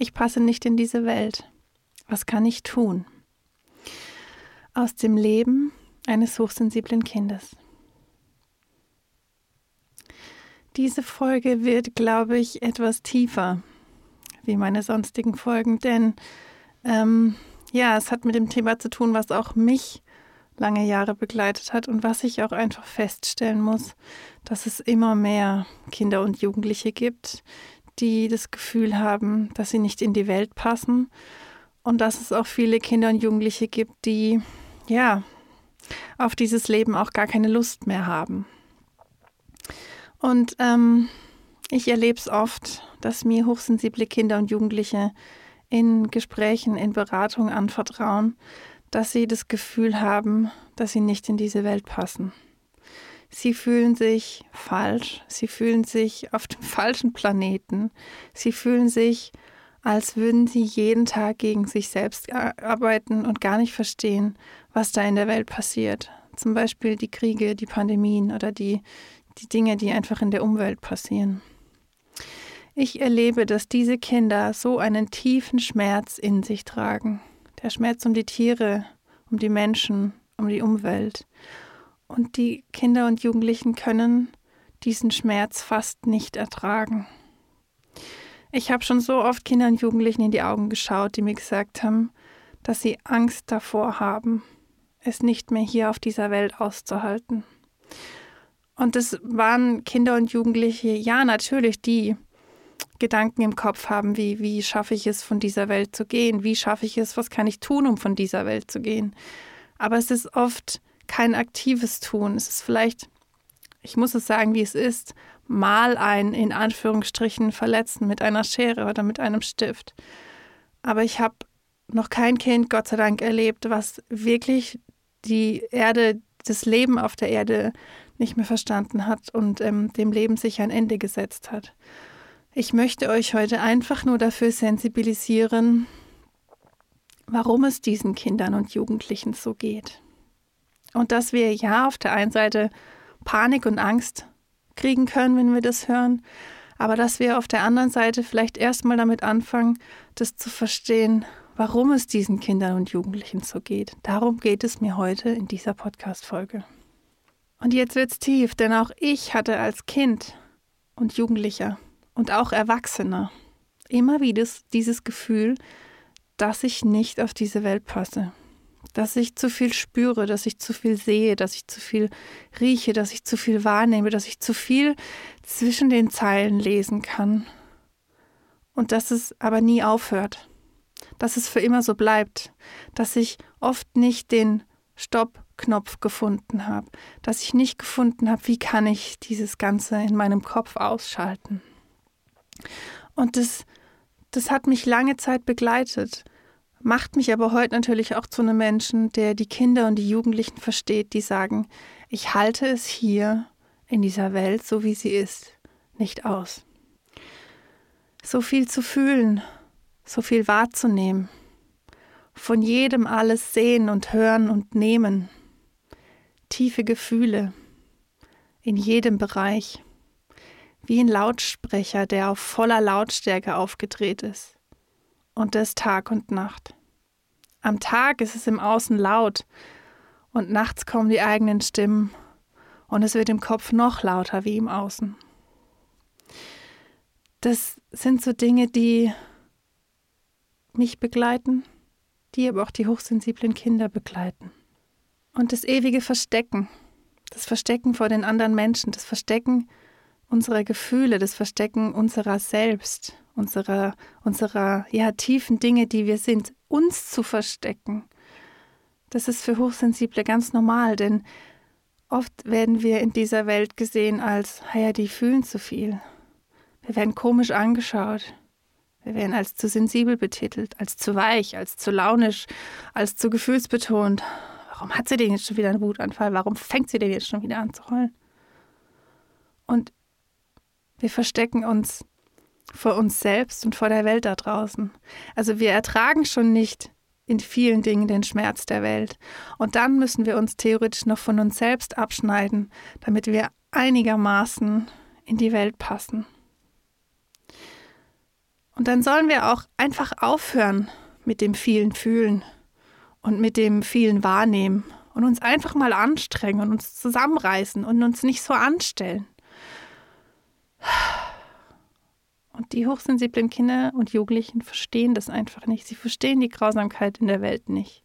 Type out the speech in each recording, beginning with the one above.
ich passe nicht in diese Welt. Was kann ich tun? Aus dem Leben eines hochsensiblen Kindes. Diese Folge wird, glaube ich, etwas tiefer wie meine sonstigen Folgen, denn ähm, ja, es hat mit dem Thema zu tun, was auch mich lange Jahre begleitet hat und was ich auch einfach feststellen muss, dass es immer mehr Kinder und Jugendliche gibt, die das Gefühl haben, dass sie nicht in die Welt passen und dass es auch viele Kinder und Jugendliche gibt, die ja auf dieses Leben auch gar keine Lust mehr haben. Und ähm, ich erlebe es oft, dass mir hochsensible Kinder und Jugendliche in Gesprächen, in Beratungen anvertrauen, dass sie das Gefühl haben, dass sie nicht in diese Welt passen. Sie fühlen sich falsch, sie fühlen sich auf dem falschen Planeten, sie fühlen sich, als würden sie jeden Tag gegen sich selbst arbeiten und gar nicht verstehen, was da in der Welt passiert. Zum Beispiel die Kriege, die Pandemien oder die, die Dinge, die einfach in der Umwelt passieren. Ich erlebe, dass diese Kinder so einen tiefen Schmerz in sich tragen. Der Schmerz um die Tiere, um die Menschen, um die Umwelt. Und die Kinder und Jugendlichen können diesen Schmerz fast nicht ertragen. Ich habe schon so oft Kindern und Jugendlichen in die Augen geschaut, die mir gesagt haben, dass sie Angst davor haben, es nicht mehr hier auf dieser Welt auszuhalten. Und es waren Kinder und Jugendliche, ja natürlich, die Gedanken im Kopf haben, wie, wie schaffe ich es, von dieser Welt zu gehen? Wie schaffe ich es, was kann ich tun, um von dieser Welt zu gehen? Aber es ist oft kein aktives Tun. Es ist vielleicht, ich muss es sagen, wie es ist, mal ein in Anführungsstrichen verletzen mit einer Schere oder mit einem Stift. Aber ich habe noch kein Kind, Gott sei Dank, erlebt, was wirklich die Erde, das Leben auf der Erde nicht mehr verstanden hat und ähm, dem Leben sich ein Ende gesetzt hat. Ich möchte euch heute einfach nur dafür sensibilisieren, warum es diesen Kindern und Jugendlichen so geht. Und dass wir ja auf der einen Seite Panik und Angst kriegen können, wenn wir das hören, aber dass wir auf der anderen Seite vielleicht erstmal damit anfangen, das zu verstehen, warum es diesen Kindern und Jugendlichen so geht. Darum geht es mir heute in dieser Podcast-Folge. Und jetzt wird's tief, denn auch ich hatte als Kind und Jugendlicher und auch Erwachsener immer wieder dieses Gefühl, dass ich nicht auf diese Welt passe dass ich zu viel spüre, dass ich zu viel sehe, dass ich zu viel rieche, dass ich zu viel wahrnehme, dass ich zu viel zwischen den Zeilen lesen kann. Und dass es aber nie aufhört, dass es für immer so bleibt, dass ich oft nicht den Stopp-Knopf gefunden habe, dass ich nicht gefunden habe, wie kann ich dieses Ganze in meinem Kopf ausschalten. Und das, das hat mich lange Zeit begleitet macht mich aber heute natürlich auch zu einem Menschen, der die Kinder und die Jugendlichen versteht, die sagen, ich halte es hier in dieser Welt, so wie sie ist, nicht aus. So viel zu fühlen, so viel wahrzunehmen, von jedem alles sehen und hören und nehmen, tiefe Gefühle in jedem Bereich, wie ein Lautsprecher, der auf voller Lautstärke aufgedreht ist und das Tag und Nacht. Am Tag ist es im Außen laut und nachts kommen die eigenen Stimmen und es wird im Kopf noch lauter wie im Außen. Das sind so Dinge, die mich begleiten, die aber auch die hochsensiblen Kinder begleiten. Und das ewige Verstecken, das Verstecken vor den anderen Menschen, das Verstecken unserer Gefühle, das Verstecken unserer selbst, unserer, unserer ja, tiefen Dinge, die wir sind, uns zu verstecken. Das ist für Hochsensible ganz normal, denn oft werden wir in dieser Welt gesehen als, ja, die fühlen zu viel. Wir werden komisch angeschaut. Wir werden als zu sensibel betitelt, als zu weich, als zu launisch, als zu gefühlsbetont. Warum hat sie denn jetzt schon wieder einen Wutanfall? Warum fängt sie denn jetzt schon wieder an zu heulen? Und wir verstecken uns vor uns selbst und vor der Welt da draußen. Also wir ertragen schon nicht in vielen Dingen den Schmerz der Welt. Und dann müssen wir uns theoretisch noch von uns selbst abschneiden, damit wir einigermaßen in die Welt passen. Und dann sollen wir auch einfach aufhören mit dem vielen Fühlen und mit dem vielen Wahrnehmen und uns einfach mal anstrengen und uns zusammenreißen und uns nicht so anstellen. Und die hochsensiblen Kinder und Jugendlichen verstehen das einfach nicht. Sie verstehen die Grausamkeit in der Welt nicht.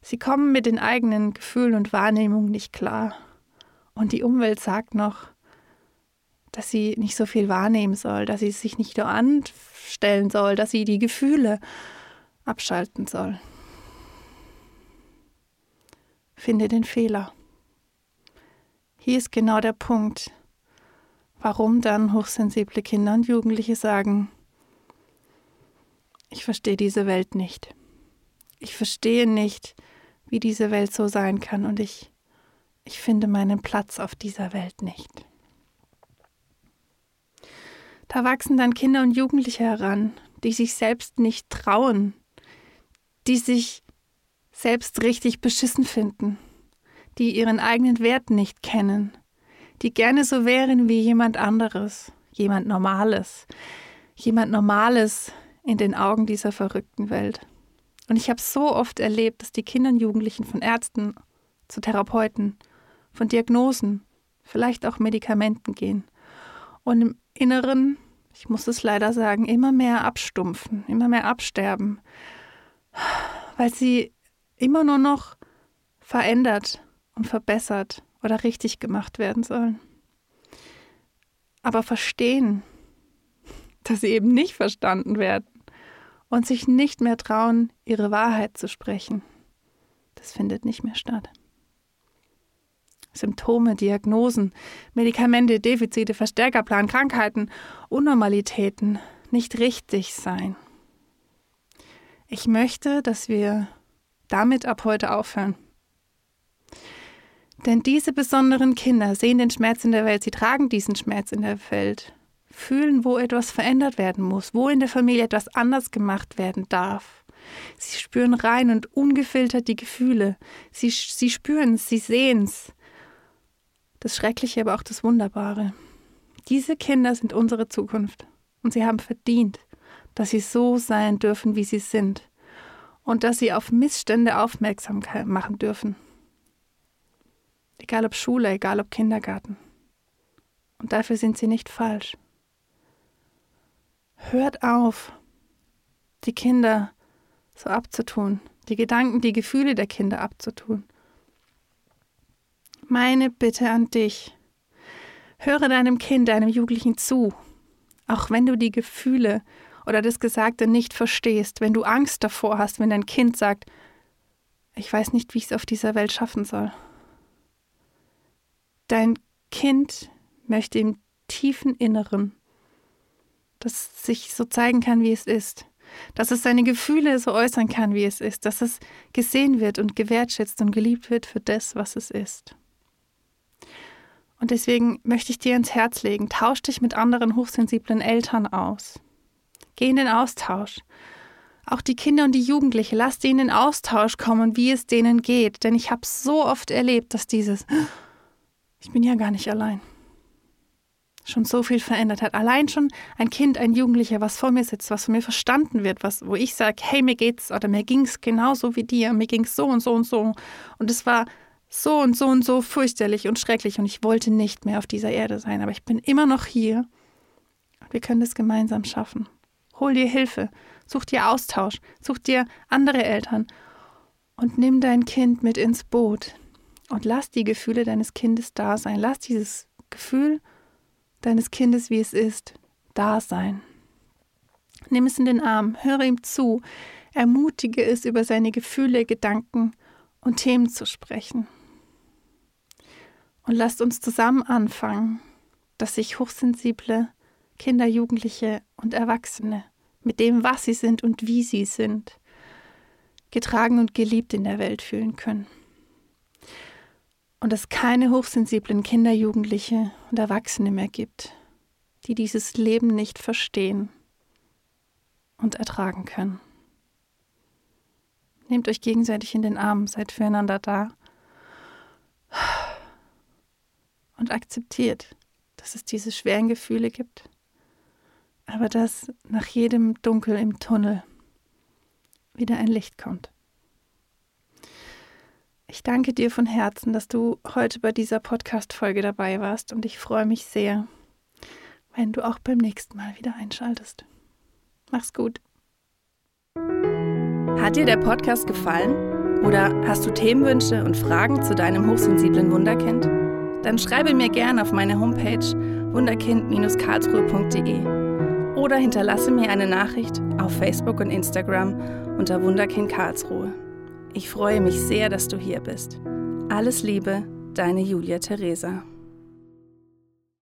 Sie kommen mit den eigenen Gefühlen und Wahrnehmungen nicht klar. Und die Umwelt sagt noch, dass sie nicht so viel wahrnehmen soll, dass sie sich nicht nur anstellen soll, dass sie die Gefühle abschalten soll. Finde den Fehler. Hier ist genau der Punkt, warum dann hochsensible Kinder und Jugendliche sagen, ich verstehe diese Welt nicht. Ich verstehe nicht, wie diese Welt so sein kann und ich, ich finde meinen Platz auf dieser Welt nicht. Da wachsen dann Kinder und Jugendliche heran, die sich selbst nicht trauen, die sich selbst richtig beschissen finden, die ihren eigenen Wert nicht kennen, die gerne so wären wie jemand anderes, jemand Normales, jemand Normales in den Augen dieser verrückten Welt. Und ich habe so oft erlebt, dass die Kinder und Jugendlichen von Ärzten zu Therapeuten, von Diagnosen, vielleicht auch Medikamenten gehen und im Inneren, ich muss es leider sagen, immer mehr abstumpfen, immer mehr absterben, weil sie immer nur noch verändert und verbessert oder richtig gemacht werden sollen. Aber verstehen, dass sie eben nicht verstanden werden und sich nicht mehr trauen, ihre Wahrheit zu sprechen, das findet nicht mehr statt. Symptome, Diagnosen, Medikamente, Defizite, Verstärkerplan, Krankheiten, Unnormalitäten nicht richtig sein. Ich möchte, dass wir damit ab heute aufhören. Denn diese besonderen Kinder sehen den Schmerz in der Welt, sie tragen diesen Schmerz in der Welt, fühlen, wo etwas verändert werden muss, wo in der Familie etwas anders gemacht werden darf. Sie spüren rein und ungefiltert die Gefühle. Sie, sie spüren es, sie sehen es. Das Schreckliche, aber auch das Wunderbare. Diese Kinder sind unsere Zukunft und sie haben verdient, dass sie so sein dürfen, wie sie sind und dass sie auf Missstände aufmerksam machen dürfen. Egal ob Schule, egal ob Kindergarten. Und dafür sind sie nicht falsch. Hört auf, die Kinder so abzutun, die Gedanken, die Gefühle der Kinder abzutun. Meine Bitte an dich, höre deinem Kind, deinem Jugendlichen zu, auch wenn du die Gefühle oder das Gesagte nicht verstehst, wenn du Angst davor hast, wenn dein Kind sagt, ich weiß nicht, wie ich es auf dieser Welt schaffen soll. Dein Kind möchte im tiefen Inneren, dass es sich so zeigen kann, wie es ist, dass es seine Gefühle so äußern kann, wie es ist, dass es gesehen wird und gewertschätzt und geliebt wird für das, was es ist. Und deswegen möchte ich dir ins Herz legen, tausch dich mit anderen hochsensiblen Eltern aus. Geh in den Austausch. Auch die Kinder und die Jugendliche, lass die in den Austausch kommen, wie es denen geht. Denn ich habe so oft erlebt, dass dieses, ich bin ja gar nicht allein, schon so viel verändert hat. Allein schon ein Kind, ein Jugendlicher, was vor mir sitzt, was von mir verstanden wird, was, wo ich sage, hey, mir geht's oder mir ging's genauso wie dir, mir ging's so und so und so. Und es war so und so und so fürchterlich und schrecklich und ich wollte nicht mehr auf dieser Erde sein, aber ich bin immer noch hier. Wir können das gemeinsam schaffen. Hol dir Hilfe, such dir Austausch, such dir andere Eltern und nimm dein Kind mit ins Boot und lass die Gefühle deines Kindes da sein. Lass dieses Gefühl deines Kindes, wie es ist, da sein. Nimm es in den Arm, höre ihm zu, ermutige es, über seine Gefühle, Gedanken und Themen zu sprechen. Und lasst uns zusammen anfangen, dass sich hochsensible Kinder, Jugendliche und Erwachsene mit dem, was sie sind und wie sie sind, getragen und geliebt in der Welt fühlen können. Und es keine hochsensiblen Kinder, Jugendliche und Erwachsene mehr gibt, die dieses Leben nicht verstehen und ertragen können. Nehmt euch gegenseitig in den Arm, seid füreinander da und akzeptiert, dass es diese schweren Gefühle gibt, aber dass nach jedem Dunkel im Tunnel wieder ein Licht kommt. Ich danke dir von Herzen, dass du heute bei dieser Podcast-Folge dabei warst und ich freue mich sehr, wenn du auch beim nächsten Mal wieder einschaltest. Mach's gut. Hat dir der Podcast gefallen? Oder hast du Themenwünsche und Fragen zu deinem hochsensiblen Wunderkind? Dann schreibe mir gerne auf meine Homepage wunderkind-karlsruhe.de oder hinterlasse mir eine Nachricht auf Facebook und Instagram unter Wunderkind Karlsruhe. Ich freue mich sehr, dass du hier bist. Alles Liebe, deine Julia Theresa.